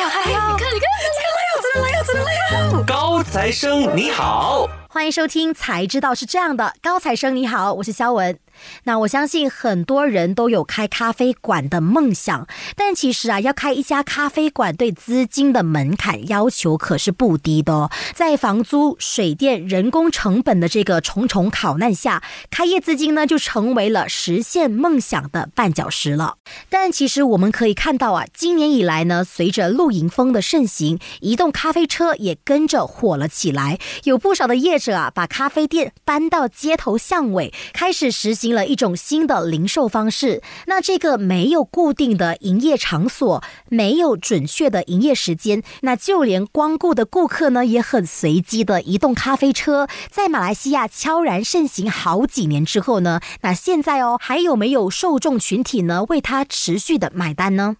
呀来呀！你看你看，真的来呀，真的来呀，真的来呀！高材生你好，欢迎收听《才知道是这样的》。高材生你好，我是肖文。那我相信很多人都有开咖啡馆的梦想，但其实啊，要开一家咖啡馆对资金的门槛要求可是不低的哦。在房租、水电、人工成本的这个重重考难下，开业资金呢就成为了实现梦想的绊脚石了。但其实我们可以看到啊，今年以来呢，随着露营风的盛行，移动咖啡车也跟着火了起来，有不少的业者啊，把咖啡店搬到街头巷尾，开始实行。了一种新的零售方式，那这个没有固定的营业场所，没有准确的营业时间，那就连光顾的顾客呢，也很随机的移动咖啡车，在马来西亚悄然盛行好几年之后呢，那现在哦，还有没有受众群体呢，为它持续的买单呢？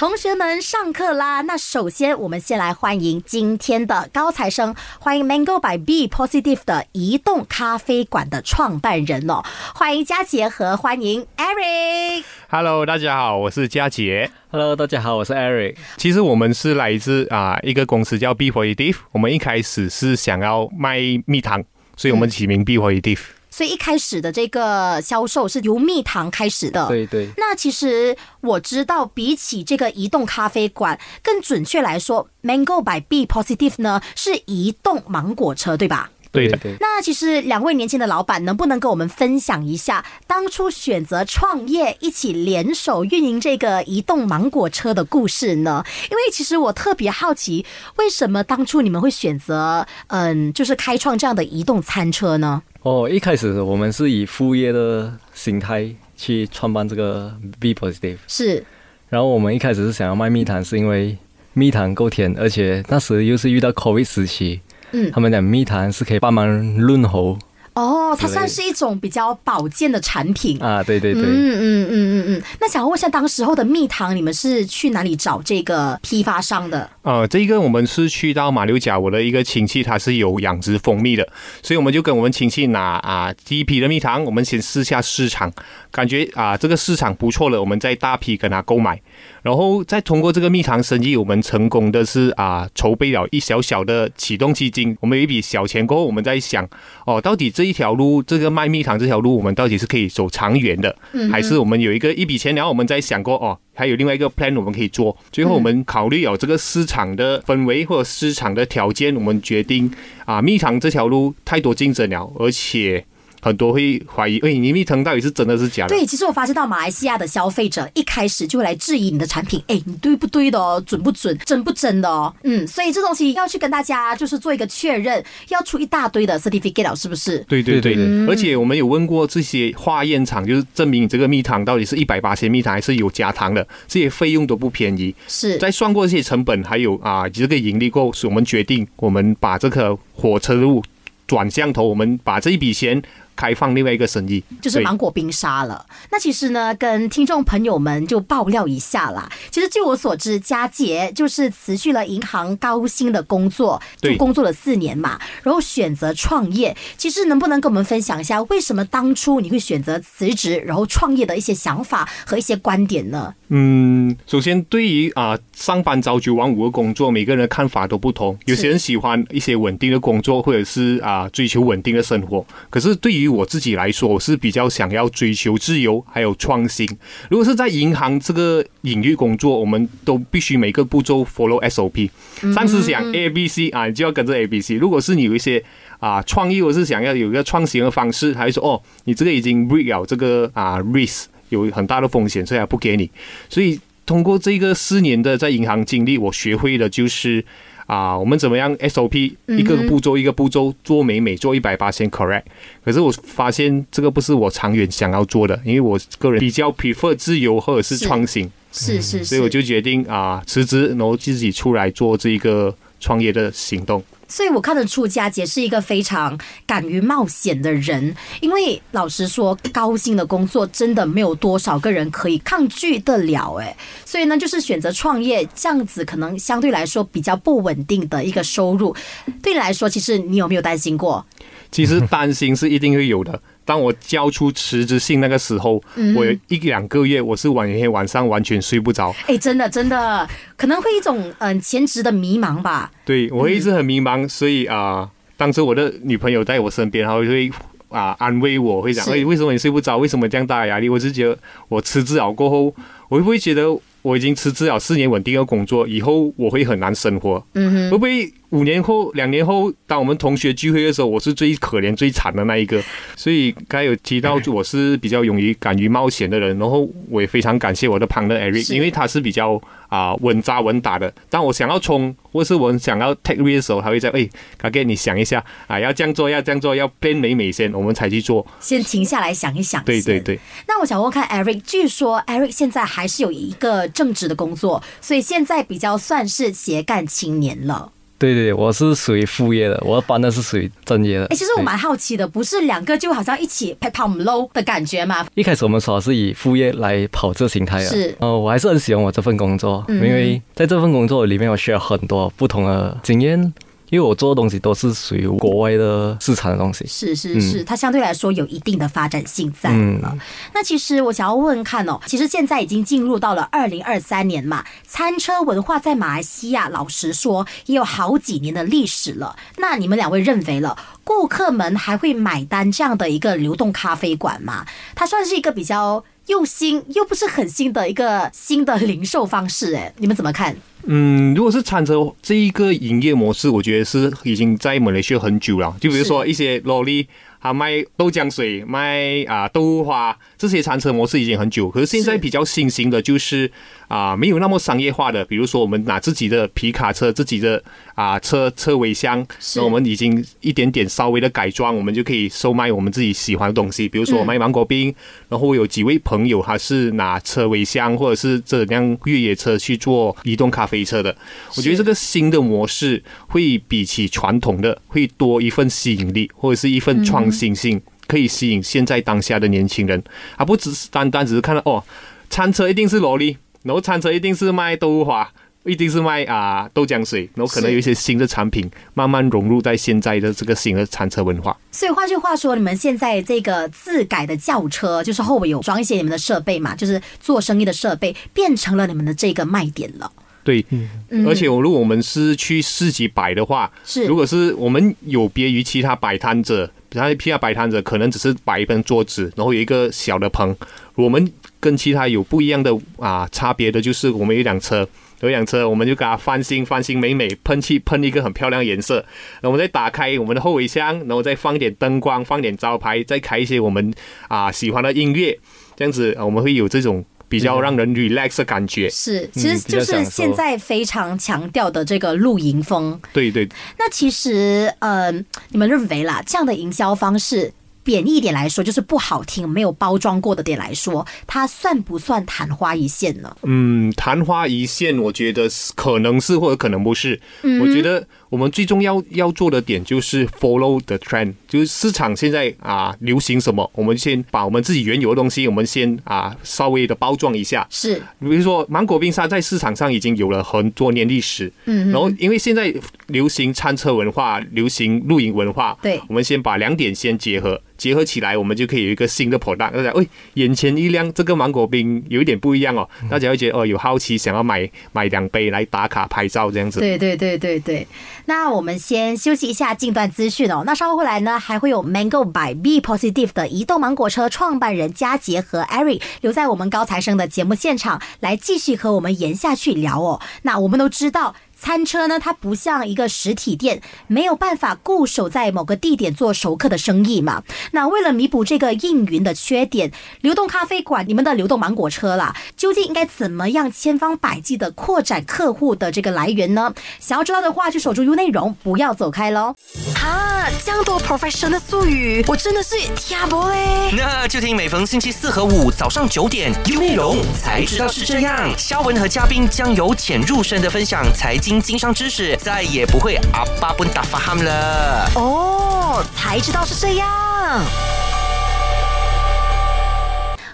同学们，上课啦！那首先，我们先来欢迎今天的高材生，欢迎 Mango by B Positive 的移动咖啡馆的创办人哦，欢迎佳杰和欢迎 Eric。Hello，大家好，我是佳杰。Hello，大家好，我是 Eric。其实我们是来自啊一个公司叫 B Positive，我们一开始是想要卖蜜糖，所以我们起名 B Positive。所以一开始的这个销售是由蜜糖开始的。对对。那其实我知道，比起这个移动咖啡馆，更准确来说，Mango by B Positive 呢是移动芒果车，对吧？对的。那其实两位年轻的老板，能不能跟我们分享一下当初选择创业，一起联手运营这个移动芒果车的故事呢？因为其实我特别好奇，为什么当初你们会选择，嗯，就是开创这样的移动餐车呢？哦，一开始我们是以副业的心态去创办这个 B Positive，是。然后我们一开始是想要卖蜜糖，是因为蜜糖够甜，而且那时又是遇到 COVID 时期，嗯，他们讲蜜糖是可以帮忙润喉。哦，它算是一种比较保健的产品啊，对对对，嗯嗯嗯嗯嗯。那想问一下，当时候的蜜糖，你们是去哪里找这个批发商的？呃，这一个我们是去到马六甲，我的一个亲戚他是有养殖蜂蜜的，所以我们就跟我们亲戚拿啊第一批的蜜糖，我们先试下市场，感觉啊这个市场不错了，我们再大批跟他购买。然后再通过这个蜜糖生意，我们成功的是啊，筹备了一小小的启动基金，我们有一笔小钱过后，我们在想哦，到底这一条路，这个卖蜜糖这条路，我们到底是可以走长远的，还是我们有一个一笔钱，然后我们在想过哦，还有另外一个 plan 我们可以做。最后我们考虑有这个市场的氛围或者市场的条件，我们决定啊，蜜糖这条路太多竞争了，而且。很多会怀疑，哎，你蜜糖到底是真的是假的？对，其实我发现到马来西亚的消费者一开始就会来质疑你的产品，哎，你对不对的哦，准不准，真不真的哦，嗯，所以这东西要去跟大家就是做一个确认，要出一大堆的 certificate，是不是？对对对，而且我们有问过这些化验厂，就是证明你这个蜜糖到底是一百八千蜜糖还是有加糖的，这些费用都不便宜。是在算过这些成本，还有啊这个盈利过后，是我们决定我们把这个火车路转向头，我们把这一笔钱。开放另外一个生意，就是芒果冰沙了。那其实呢，跟听众朋友们就爆料一下啦。其实据我所知，佳杰就是辞去了银行高薪的工作，就工作了四年嘛，然后选择创业。其实能不能跟我们分享一下，为什么当初你会选择辞职，然后创业的一些想法和一些观点呢？嗯，首先对于啊上班朝九晚五的工作，每个人的看法都不同。有些人喜欢一些稳定的工作，或者是啊追求稳定的生活。可是对于我自己来说，我是比较想要追求自由，还有创新。如果是在银行这个领域工作，我们都必须每个步骤 follow SOP。上次讲 A B C 啊，你就要跟着 A B C。如果是你有一些啊创意，或是想要有一个创新的方式，还是说哦，你这个已经 break 了这个啊 risk 有很大的风险，所以还不给你。所以通过这个四年的在银行经历，我学会的就是。啊，我们怎么样？SOP 一个步骤一个步骤做美美做一百八千 correct。可是我发现这个不是我长远想要做的，因为我个人比较 prefer 自由或者是创新。是是，所以我就决定啊辞职，然后自己出来做这一个创业的行动。所以我看得出佳杰是一个非常敢于冒险的人，因为老实说，高薪的工作真的没有多少个人可以抗拒得了，诶，所以呢，就是选择创业这样子，可能相对来说比较不稳定的一个收入，对你来说，其实你有没有担心过？其实担心是一定会有的。当我交出辞职信那个时候，嗯我有一两个月我是晚天晚上完全睡不着，哎，真的真的，可能会一种嗯前职的迷茫吧。对我一直很迷茫，所以啊、当时我的女朋友在我身边，然后就会啊、安慰我，会讲，是哎，为什么你睡不着？为什么这样大的压力？我是觉得我辞职了过后，我会不会觉得我已经辞职了四年稳定的工作，以后我会很难生活？嗯会不会五年后、两年后，当我们同学聚会的时候，我是最可怜、最惨的那一个？所以刚才有提到，我是比较勇于、敢于冒险的人，然后我也非常感谢我的 partner Eric，因为他是比较啊、稳扎稳打的。当我想要冲，或是我想要 take risk 的时候，他会在哎，嘎给你想一下啊，要这样做，要这样做，要 plan 美美先，我们才去做。先停下来想一想。对对。对。那我想问看 Eric，据说 Eric 现在还是有一个正职的工作，所以现在比较算是斜杠青年了。对对对，我是属于副业的，我的班的是属于正业的。哎，其实我对蛮好奇的，不是两个就好像一起拍跑 low 的感觉吗？一开始我们说是以副业来跑这形态的，是呃，我还是很喜欢我这份工作，嗯因为在这份工作里面我学了很多不同的经验，因为我做的东西都是属于国外的市场的东西。是是是，它相对来说有一定的发展性在了。那其实我想要问问看哦，其实现在已经进入到了二零二三年嘛，餐车文化在马来西亚，老实说也有好几年的历史了。那你们两位认为了，顾客们还会买单这样的一个流动咖啡馆吗？它算是一个比较又新又不是很新的一个新的零售方式，哎，你们怎么看？嗯，如果是餐车这一个营业模式，我觉得是已经在马来西亚很久了。就比如说一些萝莉，他卖豆浆水、卖啊豆花，这些餐车模式已经很久。可是现在比较新型的就是啊没有那么商业化的，比如说我们拿自己的皮卡车、自己的啊车车尾箱，是那我们已经一点点稍微的改装，我们就可以售卖我们自己喜欢的东西。比如说我卖芒果冰，然后我有几位朋友他是拿车尾箱或者是这辆越野车去做移动咖啡车的。我觉得这个新的模式会比起传统的会多一份吸引力，或者是一份创新性，可以吸引现在当下的年轻人，而不只是单单只是看到哦，餐车一定是萝莉，然后餐车一定是卖豆腐花。一定是卖啊豆浆水，然后可能有一些新的产品慢慢融入在现在的这个新的餐车文化。所以换句话说，你们现在这个自改的轿车，就是后尾有装一些你们的设备嘛，就是做生意的设备，变成了你们的这个卖点了。对，嗯而且我如果我们是去市集摆的话，是如果是我们有别于其他摆摊者，其他其他摆摊子可能只是摆一根桌子，然后有一个小的棚，我们跟其他有不一样的啊差别的就是我们有一辆车。有一辆车，我们就给它翻新，翻新美美，喷漆喷一个很漂亮的颜色，然后我们再打开我们的后尾箱，然后再放一点灯光，放点招牌，再开一些我们啊喜欢的音乐，这样子我们会有这种比较让人 relax 的感觉。是，其实就是现在非常强调的这个露营风。对对，那其实，呃，你们认为啦，这样的营销方式，贬义一点来说，就是不好听、没有包装过的点来说，它算不算昙花一现呢？嗯，昙花一现，我觉得是可能是或者可能不是。我觉得我们最重要要做的点就是 follow the trend，就是市场现在啊流行什么，我们先把我们自己原有的东西，我们先啊稍微的包装一下。是，比如说芒果冰沙在市场上已经有了很多年历史，嗯然后因为现在流行餐车文化，流行露营文化，对我们先把两点先结合，结合起来，我们就可以有一个新的 product。大家，喂，眼前一亮，这个芒果冰有一点不一样哦，大家会觉得哦有好奇，想要买买两杯来打卡拍照这样子。对对对对对。那我们先休息一下，近段资讯哦。那稍后回来呢，还会有 Mango by B Positive 的移动芒果车创办人佳杰和 Eric 留在我们高材生的节目现场，来继续和我们延下去聊哦。那我们都知道。餐车呢，它不像一个实体店，没有办法固守在某个地点做熟客的生意嘛。那为了弥补这个应云的缺点，流动咖啡馆，你们的流动芒果车啦，究竟应该怎么样千方百计的扩展客户的这个来源呢？想要知道的话，就守住 U 内容，不要走开喽。哈，这样多 professional 的术语，我真的是听不嘞。那就听每逢星期四和五早上九点，，U 内容才知道是这样。肖文和嘉宾将由浅入深的分享财经经商知识，再也不会阿巴不打发 ham 了。哦，才知道是这样。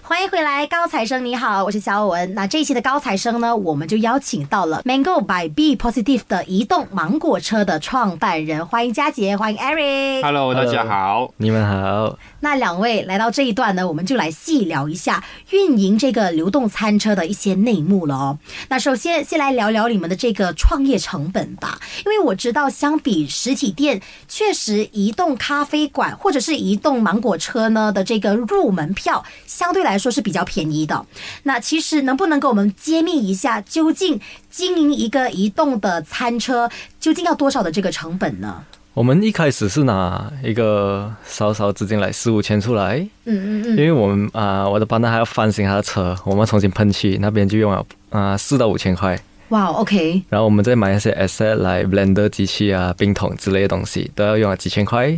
欢迎回来，高材生，你好，我是肖文。那这一期的高材生呢，我们就邀请到了 Mango by B Positive 的移动芒果车的创办人，欢迎佳杰，欢迎 Eric。Hello，大家好。你们好，那两位来到这一段呢，我们就来细聊一下运营这个流动餐车的一些内幕了哦。那首先先来聊聊你们的这个创业成本吧，因为我知道相比实体店，确实移动咖啡馆或者是移动芒果车呢的这个入门票相对来说是比较便宜的。那其实能不能给我们揭秘一下，究竟经营一个移动的餐车究竟要多少的这个成本呢？我们一开始是拿一个少少资金来四五千出来，嗯嗯嗯，因为我们啊、我的班长还要翻新他的车，我们重新喷漆，那边就用了啊四、到五千块，哇，OK，然后我们再买一些 asset 来 blender 机器啊、冰桶之类的东西，都要用了几千块，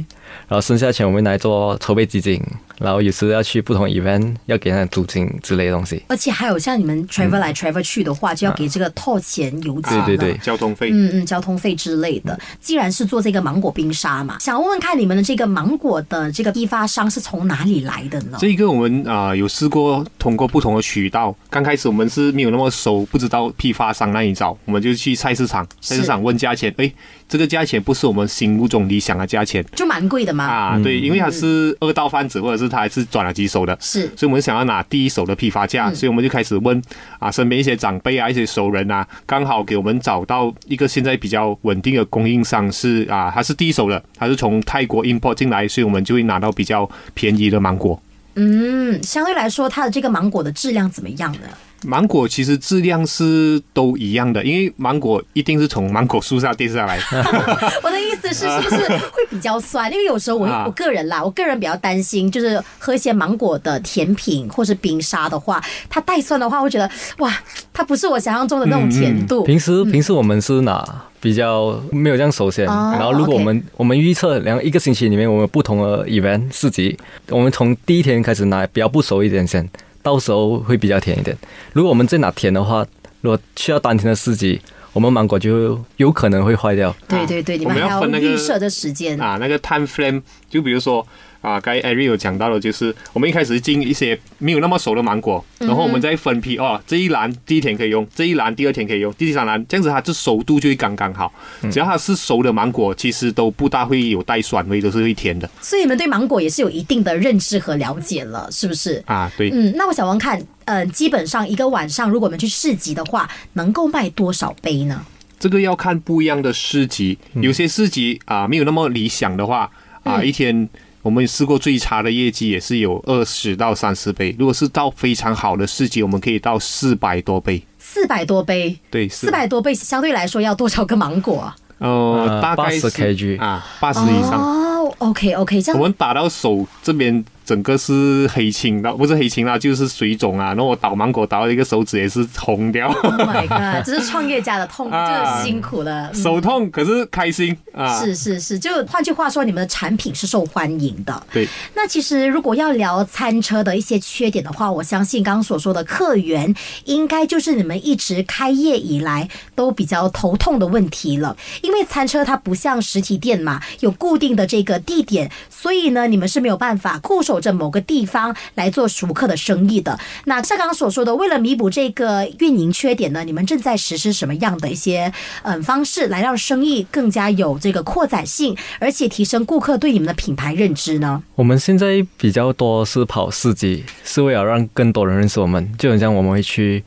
然后剩下钱我们来做筹备基金，然后有时要去不同 event 要给那租金之类的东西。而且还有像你们 travel 来 travel 去的话，就要给这个套钱油钱了对对对交通费。嗯嗯，交通费之类的。既然是做这个芒果冰沙嘛，想问问看你们的这个芒果的这个批发商是从哪里来的呢？这一个我们啊、有试过通过不同的渠道。刚开始我们是没有那么熟，不知道批发商那里找，我们就去菜市场，菜市场问价钱，哎，这个价钱不是我们心目中理想的价钱就蛮贵的吗。啊。对，因为他是？二道贩子，或者是他还是转了几手的。是所以我们想要拿第一手的批发价，所以我们就开始问啊身边一些长辈啊、一些熟人啊，刚好给我们找到一个现在比较稳定的供应商是？啊，他是？第一手的，他是？从泰国 import 进来，所以我们就会拿到比较便宜的芒果。嗯，相对来说，它的这个芒果的质量怎么样呢？芒果其实质量是都一样的，因为芒果一定是从芒果树上跌下来。我的意思是，是不是会比较酸？因为有时候我啊我个人啦，我个人比较担心，就是喝一些芒果的甜品或是冰沙的话，它带酸的话，会觉得哇，它不是我想象中的那种甜度。平时平时我们是拿比较没有这样熟先，哦然后如果我们我们预测两一个星期里面我们有不同的 event 市集，我们从第一天开始拿比较不熟一点先，到时候会比较甜一点。如果我们在哪甜的话，如果需要当天的司机，我们芒果就有可能会坏掉。对对对，你我们还要分那个预设的时间。啊，那个 time frame，就比如说啊，刚才 Ari 有讲到的，就是我们一开始进一些没有那么熟的芒果，然后我们再分批哦，这一篮第一天可以用，这一篮第二天可以用，第三篮这样子它这熟度就会刚刚好。只要它是熟的芒果，其实都不大会有带酸味，都是会甜的所以你们对芒果也是有一定的认知和了解了，是不是？啊。对，嗯，那我想问看，嗯、基本上一个晚上，如果我们去市集的话，能够卖多少杯呢？这个要看不一样的市集，有些市集啊没有那么理想的话啊，嗯一天。我们试过最差的业绩也是有二十到三十杯，如果是到非常好的市集，我们可以到四百多杯。四百多杯，对，四百多杯相对来说要多少个芒果啊？呃，呃大概是80 kg 啊，八十以上。哦，OK OK，这样我们打到手这边整个是黑青的，不是黑青啦，就是水肿啊。然后我倒芒果倒了一个手指也是红掉，，Oh my god，这是创业家的痛，啊就是辛苦了。嗯手痛可是开心啊。是是是，就换句话说，你们的产品是受欢迎的。对，那其实如果要聊餐车的一些缺点的话，我相信刚刚所说的客源，应该就是你们一直开业以来都比较头痛的问题了。因为餐车它不像实体店嘛，有固定的这个地点，所以呢，你们是没有办法固守着某个地方来做熟客的生意的。那像刚刚所说的，为了弥补这个运营缺点呢，你们正在实施什么样的一些嗯方式来让生意更加有这个扩展性，而且提升顾客对你们的品牌认知呢？我们现在比较多是跑市集，是为了让更多人认识我们，就很像我们会去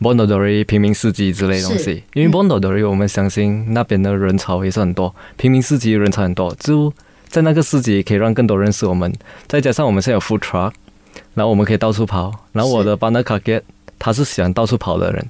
Bondadori 平民市集之类的东西。因为 Bondadori 我们相信那边的人潮也是很多，平民市集人潮很多，就在那个市集可以让更多人认识我们。再加上我们现在有 food truck，然后我们可以到处跑。然后我的 partner k a g e t 他是喜欢到处跑的人，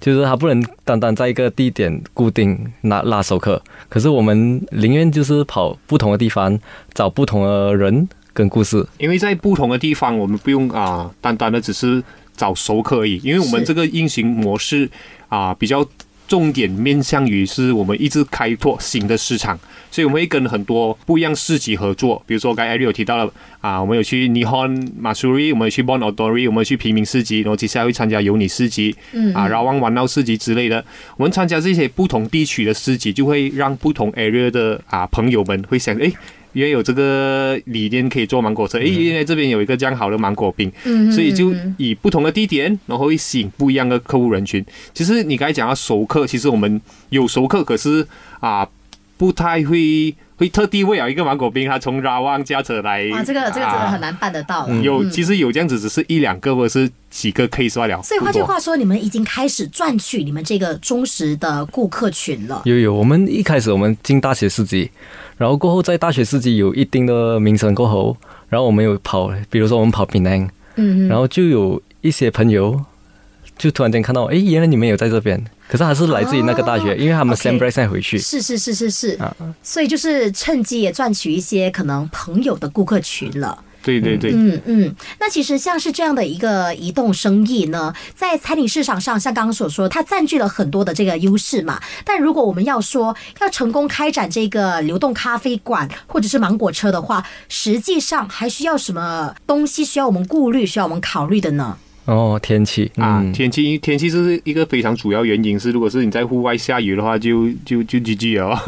就是他不能单单在一个地点固定拉拉熟客，可是我们宁愿就是跑不同的地方，找不同的人跟故事。因为在不同的地方，我们不用啊，单单的只是找熟客而已，因为我们这个运行模式啊比较。重点面向于是我们一直开拓新的市场，所以我们会跟很多不一样市集合作。比如说刚才有提到了啊，我们有去 Nihon Matsuri，我们有去 Bon Odori，我们有去平民市集，然后接下来会参加有你市集，嗯啊，然后玩闹市集之类的。我们参加这些不同地区的市集，就会让不同 area 的啊朋友们会想，诶原来有这个理念可以做芒果车，哎，原来这边有一个这样好的芒果冰，嗯所以就以不同的地点，然后会吸引不一样的客户人群。其实你刚才讲到熟客，其实我们有熟客，可是啊，不太会会特地为了一个芒果冰，他从拉旺驾车来，哇，这个这个真的啊很难办得到了。有，嗯其实有这样子，只是一两个或者是几个 case 罢了。所以换句话说，你们已经开始赚取你们这个忠实的顾客群了。有有，我们一开始我们进大学四级，然后过后在大学四级有一定的名声过后，然后我们有跑，比如说我们跑槟榔，嗯然后就有一些朋友就突然间看到，诶，原来你们有在这边，可是还是来自于那个大学，哦因为他们 break 再回去。是是是是是啊，所以就是趁机也赚取一些可能朋友的顾客群了。对对对，嗯嗯，那其实像是这样的一个移动生意呢，在餐饮市场上，像刚刚所说，它占据了很多的这个优势嘛。但如果我们要说要成功开展这个流动咖啡馆或者是芒果车的话，实际上还需要什么东西需要我们顾虑、需要我们考虑的呢？哦，天气啊，嗯天气天气是一个非常主要原因，是如果是你在户外下雨的话，就就就 GG 了。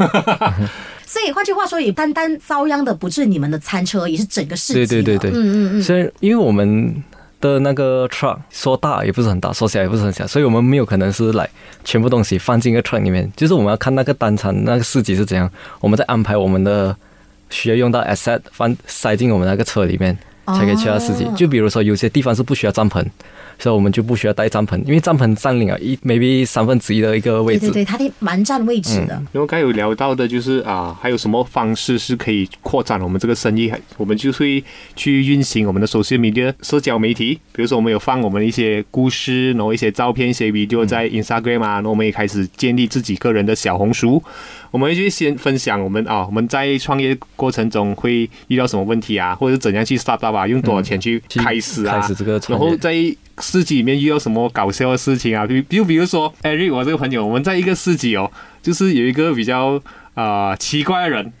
所以换句话说，也单单遭殃的不是你们的餐车，也是整个市集。对对对对嗯嗯嗯。所以因为我们的那个 truck 说大也不是很大，说小也不是很小，所以我们没有可能是来全部东西放进一个 truck 里面。就是我们要看那个单场那个市集是怎样，我们再安排我们的需要用到 asset 放塞进我们那个车里面，才可以去到市集。哦就比如说有些地方是不需要帐篷，所以我们就不需要带帐篷，因为帐篷占领了一 maybe 三分之一的一个位置。对对对，它得蛮占位置的。然后刚才有聊到的就是啊，还有什么方式是可以扩展我们这个生意？我们就会去运行我们的 social media 社交媒体，比如说我们有放我们的一些故事，然后一些照片、一些 video 在 Instagram 啊，然后我们也开始建立自己个人的小红书。我们就先分享我们啊，我们在创业过程中会遇到什么问题啊，或者是怎样去 start up 啊，用多少钱去去开始啊，开始这个然后在市集里面遇到什么搞笑的事情啊？比就比如说 Eric，我这个朋友，我们在一个市集哦，就是有一个比较呃奇怪的人，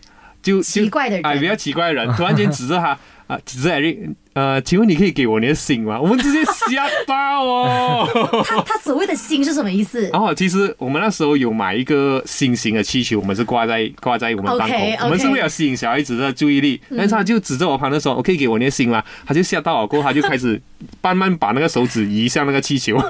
就就奇怪的人啊、比较奇怪的人，突然间指着他啊、指着 Eric，呃，请问你可以给我你的信吗？我们直接吓到哦。他他所谓的心是什么意思？然 后其实我们那时候有买一个新型的气球，我们是挂在挂在我们当口 OK，OK 我们是为了吸引小孩子的注意力。但是他就指着我旁边说：“我可以给我那个心吗？”他就吓到我，过后他就开始慢慢把那个手指移向那个气球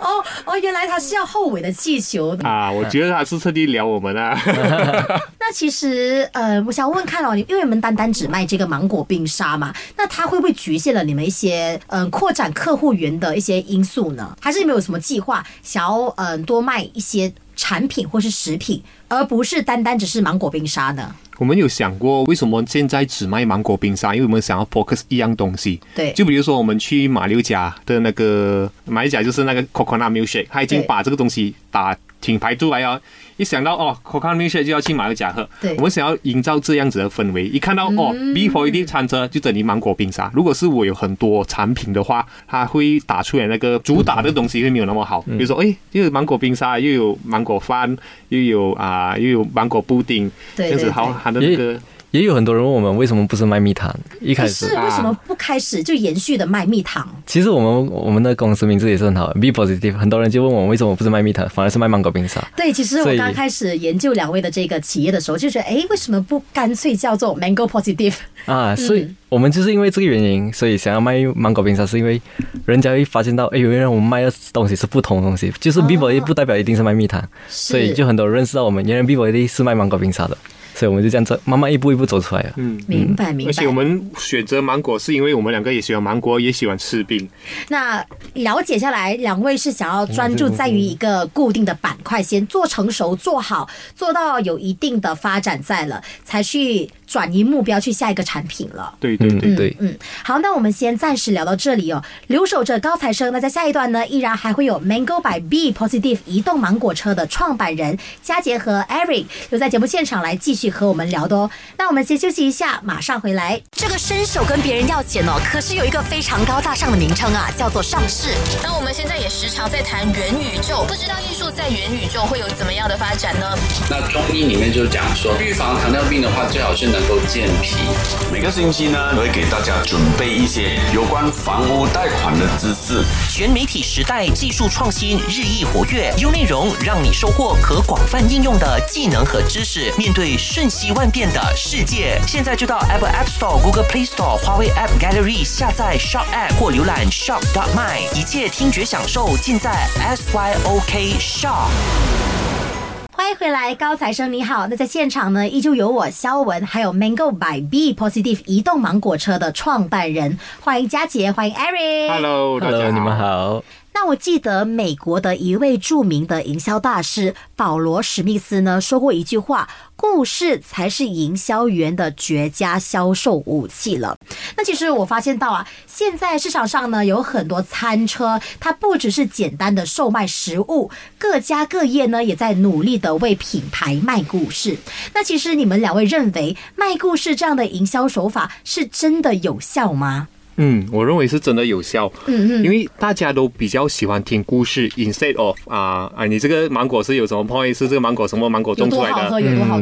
哦哦，原来他是要后尾的气球。啊！我觉得他是特地撩我们啊。那其实呃，我想问问看哦，因为我们单单只卖这个芒果冰沙嘛，那它会不会局限了你们一些嗯、呃扩展客户源的一些因素呢？还是你们有什么计划想要嗯、呃多卖一些产品或是食品，而不是单单只是芒果冰沙呢？我们有想过为什么现在只卖芒果冰沙？因为我们想要 focus 一样东西。对就比如说我们去马六甲的那个马六甲就是那个 coconut milkshake，他已经把这个东西打品牌出来哦。一想到哦，coconut 就要去马六甲喝，对嗯我们想要营造这样子的氛围。一看到、哦，B for 一定餐车就等于芒果冰沙。如果是我有很多产品的话，它会打出来那个主打的东西会没有那么好。比如说，哎，又有芒果冰沙，又有芒果饭，又有啊、又有芒果布丁，对这样子好它的那个。也有很多人问我们为什么不是卖蜜糖，一开可始是为什么不开始就延续的卖蜜糖？其实我们我们的公司名字也是很好，Be Positive。很多人就问我为什么不是卖蜜糖，反而是卖芒果冰沙。对，其实我刚开始研究两位的这个企业的时候，就觉得，哎，为什么不干脆叫做 Mango Positive？啊，所以嗯我们就是因为这个原因，所以想要卖芒果冰沙，是因为人家会发现到，哎，原来我们卖的东西是不同的东西，就是 Be Positive 不代表一定是卖蜜糖，所以就很多人认识到我们原来 Be Positive 是卖芒果冰沙的，所以我们就这样子慢慢一步一步走出来了。嗯，明白明白。而且我们选择芒果是因为我们两个也喜欢芒果，也喜欢吃冰。那了解下来，两位是想要专注在于一个固定的板块，先做成熟、做好，做到有一定的发展在了，才去转移目标去下一个产品了。对对对，嗯，对。嗯，好，那我们先暂时聊到这里哦。留守着高材生，那在下一段呢，依然还会有 Mango by B Positive 移动芒果车的创办人佳杰和 Eric 留在节目现场来继续和我们聊的哦。那我们先休息一下，马上回来。这个伸手跟别人要钱哦，可是有一个非常高大上的名称啊，叫做上市。那我们现在也时常常在谈元宇宙，不知道艺术在元宇宙会有怎么样的发展呢？那中医里面就讲说，预防糖尿病的话，最好是能够健脾。每个星期呢，我会给大家准备一些有关房屋贷款的知识。全媒体时代，技术创新日益活跃，优内容让你收获可广泛应用的技能和知识。面对瞬息万变的世界，现在就到 Apple App Store、Google Play Store、华为 App Gallery 下载 Shop App 或浏览 Shop dot my，一切听觉享受尽在 SYOK Shop。欢迎回来，高材生你好。那在现场呢，依旧有我肖文，还有 Mango by B Positive 移动芒果车的创办人，欢迎佳杰，欢迎 Eric。Hello，大家 Hello，你们。好。那我记得美国的一位著名的营销大师保罗史密斯呢说过一句话：“故事才是营销员的绝佳销售武器了。”那其实我发现到啊，现在市场上呢有很多餐车，它不只是简单的售卖食物，各家各业呢也在努力的为品牌卖故事。那其实你们两位认为卖故事这样的营销手法是真的有效吗？嗯，我认为是真的有效。嗯嗯，因为大家都比较喜欢听故事，instead of 啊啊，你这个芒果是有什么 point？是这个芒果什么芒果种出来的？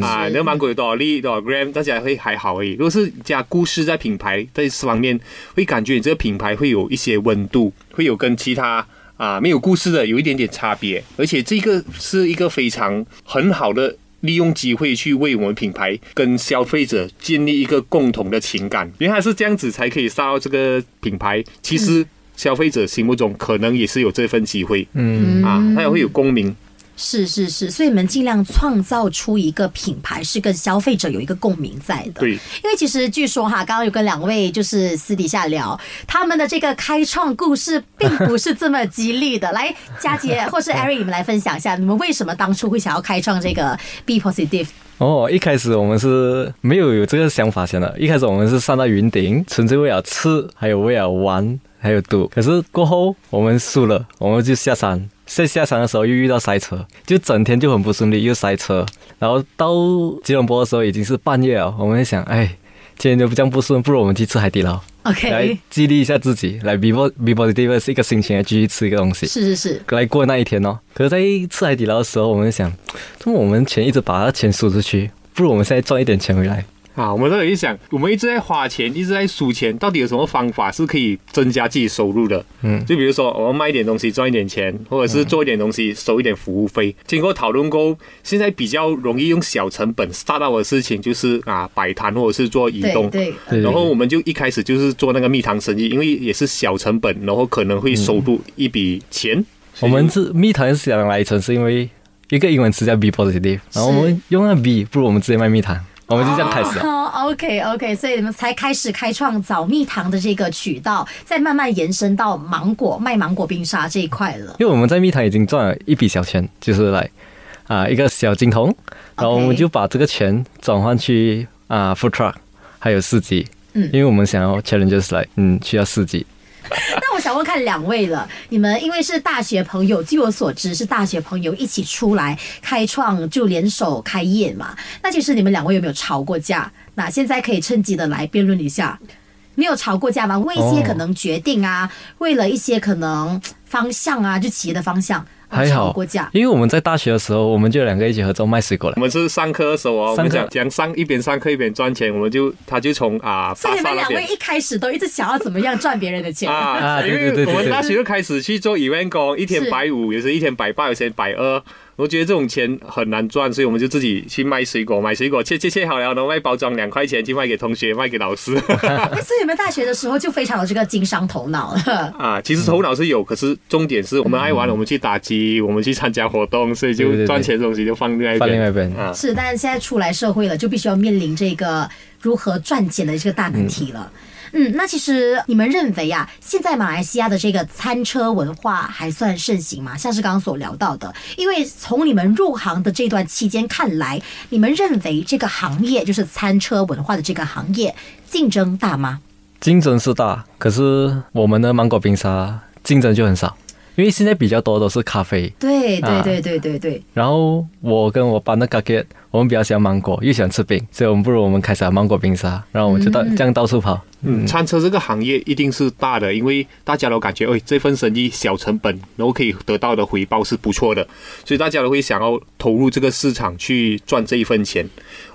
啊，那个芒果有多少粒、多少 gram，大家会还好而已。如果是加故事在品牌在这方面，会感觉你这个品牌会有一些温度，会有跟其他啊没有故事的有一点点差别，而且这个是一个非常很好的。利用机会去为我们品牌跟消费者建立一个共同的情感，因为它是这样子才可以杀到这个品牌。其实消费者心目中可能也是有这份机会，嗯，啊，他也会有共鸣。是是是，所以你们尽量创造出一个品牌，是跟消费者有一个共鸣在的。对，因为其实据说哈，刚刚有跟两位就是私底下聊，他们的这个开创故事并不是这么激励的。来，佳杰或是 Eric，你们来分享一下，你们为什么当初会想要开创这个 Be Positive？哦，一开始我们是没有有这个想法先的，一开始我们是上到云顶，纯粹为了吃，还有为了玩，还有赌。可是过后我们输了，我们就下山。在下山的时候又遇到塞车，就整天就很不顺利，又塞车。然后到吉隆坡的时候已经是半夜了，我们在想，哎，今天就这样不顺，不如我们去吃海底捞，OK，来激励一下自己，来 be be positive 是一个心情来继续吃一个东西。是是是，来过那一天哦。可是，在吃海底捞的时候，我们想，怎么我们钱一直把它钱输出去，不如我们现在赚一点钱回来。啊，我们都有一想，我们一直在花钱，一直在输钱，到底有什么方法是可以增加自己收入的？嗯就比如说，我们卖一点东西赚一点钱，或者是做一点东西收一点服务费。经过讨论过后，现在比较容易用小成本 start 到的事情就是啊摆摊或者是做移动。对对，然后我们就一开始就是做那个蜜糖生意，因为也是小成本，然后可能会收入一笔钱。我们是蜜糖是想来成，是因为一个英文词叫 be positive，然后我们用那 be，不如我们直接卖蜜糖，我们就这样开始了。哦，OK OK，所以你们才开始开创早蜜糖的这个渠道，再慢慢延伸到芒果卖芒果冰沙这一块了。因为我们在蜜糖已经赚了一笔小钱，就是来啊一个小金童，然后我们就把这个钱转换去啊 food truck，还有四级。嗯因为我们想要 challenges 来，嗯，需要四级。那我想问看两位了，你们因为是大学朋友，据我所知是大学朋友一起出来开创，就联手开业嘛。那其实你们两位有没有吵过架？那现在可以趁机的来辩论一下，没有吵过架吗？为一些哦可能决定啊，为了一些可能方向啊，就企业的方向，还好。因为我们在大学的时候，我们就两个一起合作卖水果了我。们是上课的时候哦，我们讲讲上一边上课一边赚钱，我们就他就从啊所以你们两位一开始都一直想要怎么样赚别人的钱。啊，啊因为对对对对对我们大学就开始去做 event 工，一天是百五，有时一天百八，有些百二。我觉得这种钱很难赚，所以我们就自己去卖水果，买水果切切切好了，然后卖包装两块钱去卖给同学，卖给老师。哎所以你们大学的时候就非常有这个经商头脑了。啊，其实头脑是有，可是重点是我们爱玩，我们去打机，我们去参加活动，所以就赚钱的东西就放另外一放另外边。一边啊，是，但是现在出来社会了，就必须要面临这个如何赚钱的这个大难题了。嗯，那其实你们认为啊，现在马来西亚的这个餐车文化还算盛行吗？像是刚刚所聊到的，因为从你们入行的这段期间看来，你们认为这个行业就是餐车文化的这个行业竞争大吗？竞争是大，可是我们的芒果冰沙竞争就很少，因为现在比较多都是咖啡。对对啊对对对对，然后我跟我班的 g a g e t 我我们比较喜欢芒果，又喜欢吃冰，所以我们不如我们开始芒果冰沙，然后我们就到这样到处跑。嗯，餐车这个行业一定是大的，因为大家都感觉，哎，这份生意小成本，然后可以得到的回报是不错的，所以大家都会想要投入这个市场去赚这一份钱。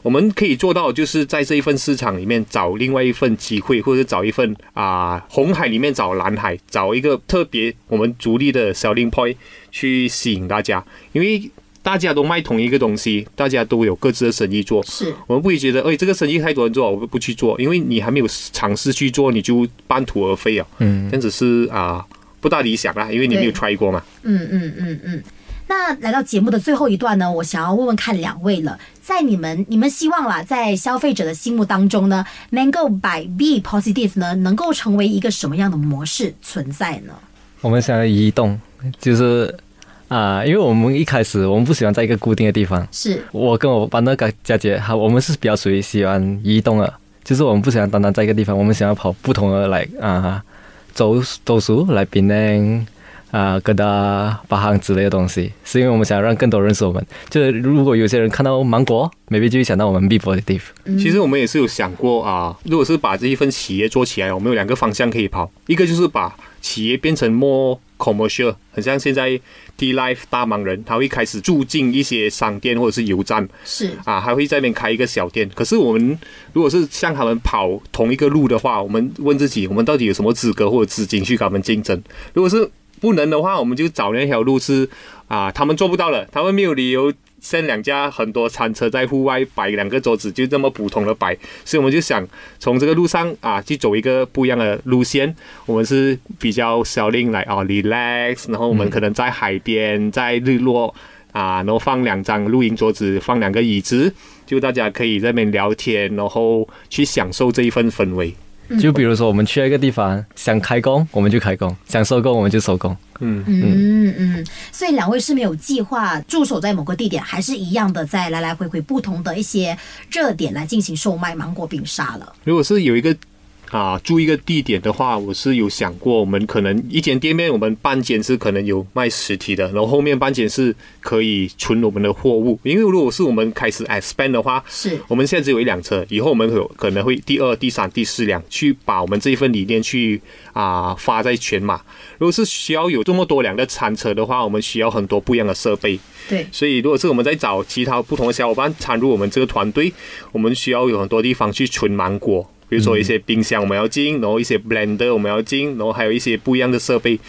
我们可以做到，就是在这一份市场里面找另外一份机会，或者找一份啊红海里面找蓝海，找一个特别我们逐利的 selling point 去吸引大家，因为。大家都卖同一个东西，大家都有各自的生意做。是我们不会觉得，哎，这个生意太多人做，我们不去做，因为你还没有尝试去做，你就半途而废啊。嗯这样子是啊，不大理想啦，因为你没有 try 过嘛。嗯嗯嗯嗯。那来到节目的最后一段呢，我想要问问看两位了，在你们你们希望啦，在消费者的心目当中呢，Mango by B Positive 呢，能够成为一个什么样的模式存在呢？我们想要移动，就是啊、因为我们一开始我们不喜欢在一个固定的地方。是我跟我班那个佳姐，哈，我们是比较属于喜欢移动的，就是我们不喜欢单单在一个地方，我们想要跑不同的来啊，走走数来槟城啊、各大、巴行之类的东西，是因为我们想让更多人认识我们。就是如果有些人看到芒果，maybe 就会想到我们 B Positive。其实我们也是有想过啊，如果是把这一份企业做起来，我们有两个方向可以跑，一个就是把企业变成 more commercial，很像现在 D Life 大忙人，他会开始住进一些商店或者是油站，是啊，还会在那边开一个小店。可是我们如果是向他们跑同一个路的话，我们问自己，我们到底有什么资格或者资金去跟他们竞争？如果是不能的话，我们就找那条路是啊，他们做不到了，他们没有理由。剩两家很多餐车在户外摆两个桌子，就这么普通的摆，所以我们就想从这个路上啊去走一个不一样的路线。我们是比较 selling 来啊 relax，然后我们可能在海边，在日落啊，然后放两张露营桌子，放两个椅子，就大家可以在那边聊天，然后去享受这一份氛围。就比如说我们去了一个地方，想开工我们就开工，想收工我们就收工。嗯，嗯嗯，所以两位是没有计划驻守在某个地点，还是一样的在来来回回不同的一些热点来进行售卖芒果冰沙了？如果是有一个啊住一个地点的话，我是有想过，我们可能一间店面，我们半间是可能有卖实体的，然后后面半间是可以存我们的货物。因为如果是我们开始 expand 的话，是我们现在只有一辆车，以后我们有可能会第二、第三、第四辆去把我们这一份理念去啊发在全马。如果是需要有这么多辆的餐车的话，我们需要很多不一样的设备。对，所以如果是我们在找其他不同的小伙伴参入我们这个团队，我们需要有很多地方去存芒果，比如说一些冰箱我们要进，然后一些 blender 我们要进，然后还有一些不一样的设备。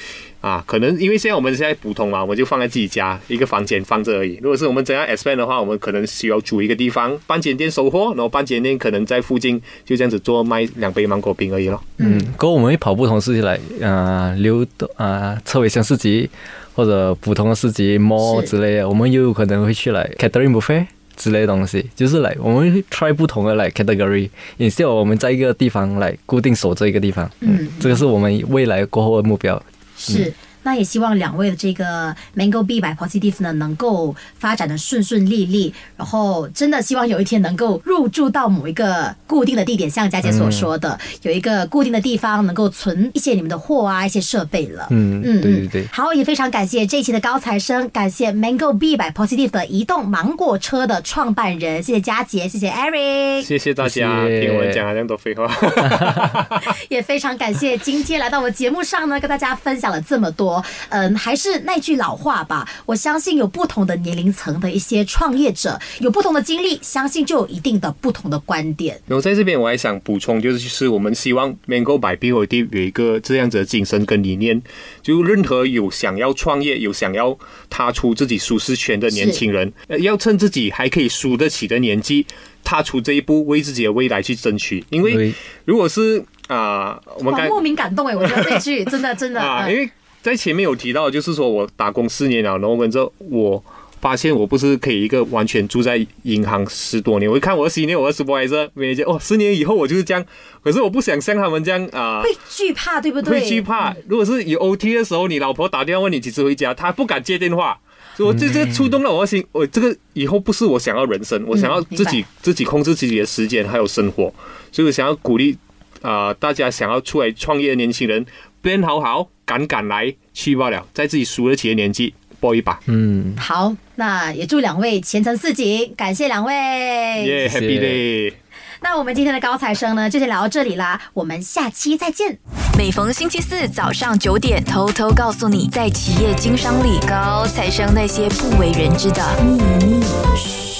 啊，可能因为现在我们现在普通嘛，我们就放在自己家一个房间放着而已。如果是我们怎样 expand 的话，我们可能需要租一个地方，半间店收货，然后半间店可能在附近就这样子做卖两杯芒果冰而已咯。嗯，过我们会跑不同市集来，啊、流动啊，车尾箱市集或者普通的市集 mall 之类的，我们又有可能会去来 catering buffet 之类的东西，就是来我们会 try 不同的来 category，instead 我们在一个地方来固定守这一个地方，嗯。这个是我们未来过后的目标。是。那也希望两位的这个 Mango B by Positive 呢，能够发展的顺顺利利，然后真的希望有一天能够入驻到某一个固定的地点，像佳姐所说的，有一个固定的地方能够存一些你们的货啊，一些设备了。嗯，对对对。好，也非常感谢这一期的高材生，感谢 Mango B by Positive 的移动芒果车的创办人，谢谢佳杰，谢谢 Eric，谢谢大家谢谢听我讲了这么多废话。也非常感谢今天来到我节目上呢，跟大家分享了这么多。嗯，还是那句老话吧，我相信有不同的年龄层的一些创业者，有不同的经历，相信就有一定的不同的观点。然后在这边我还想补充，就是就是我们希望 Mango by B O D 有一个这样子的精神跟理念，就任何有想要创业、有想要踏出自己舒适圈的年轻人，呃要趁自己还可以输得起的年纪，踏出这一步，为自己的未来去争取。因为如果是啊、我们莫名感动哎，我觉得这句真的真的，因为在前面有提到，就是说我打工四年了，然后跟着我发现我不是可以一个完全住在银行十多年，我一看我的 senior，我的 supervisor，每年哦，十年以后我就是这样，可是我不想像他们这样啊。会惧怕，对不对？会惧怕。如果是有 OT 的时候，你老婆打电话问你几时回家，他不敢接电话，所以我这这触动了我的心。我这个以后不是我想要人生，我想要自己、自己控制自己的时间还有生活，所以我想要鼓励啊、大家想要出来创业的年轻人，边好好敢敢来去罢了，在自己输得起的年纪。support 一把。嗯，好，那也祝两位前程似锦，感谢两位。耶、谢 h a p p y day！那我们今天的高材生呢，就先聊到这里啦，我们下期再见。每逢星期四早上九点，偷偷告诉你，在企业经商里，高材生那些不为人知的秘密。嘘。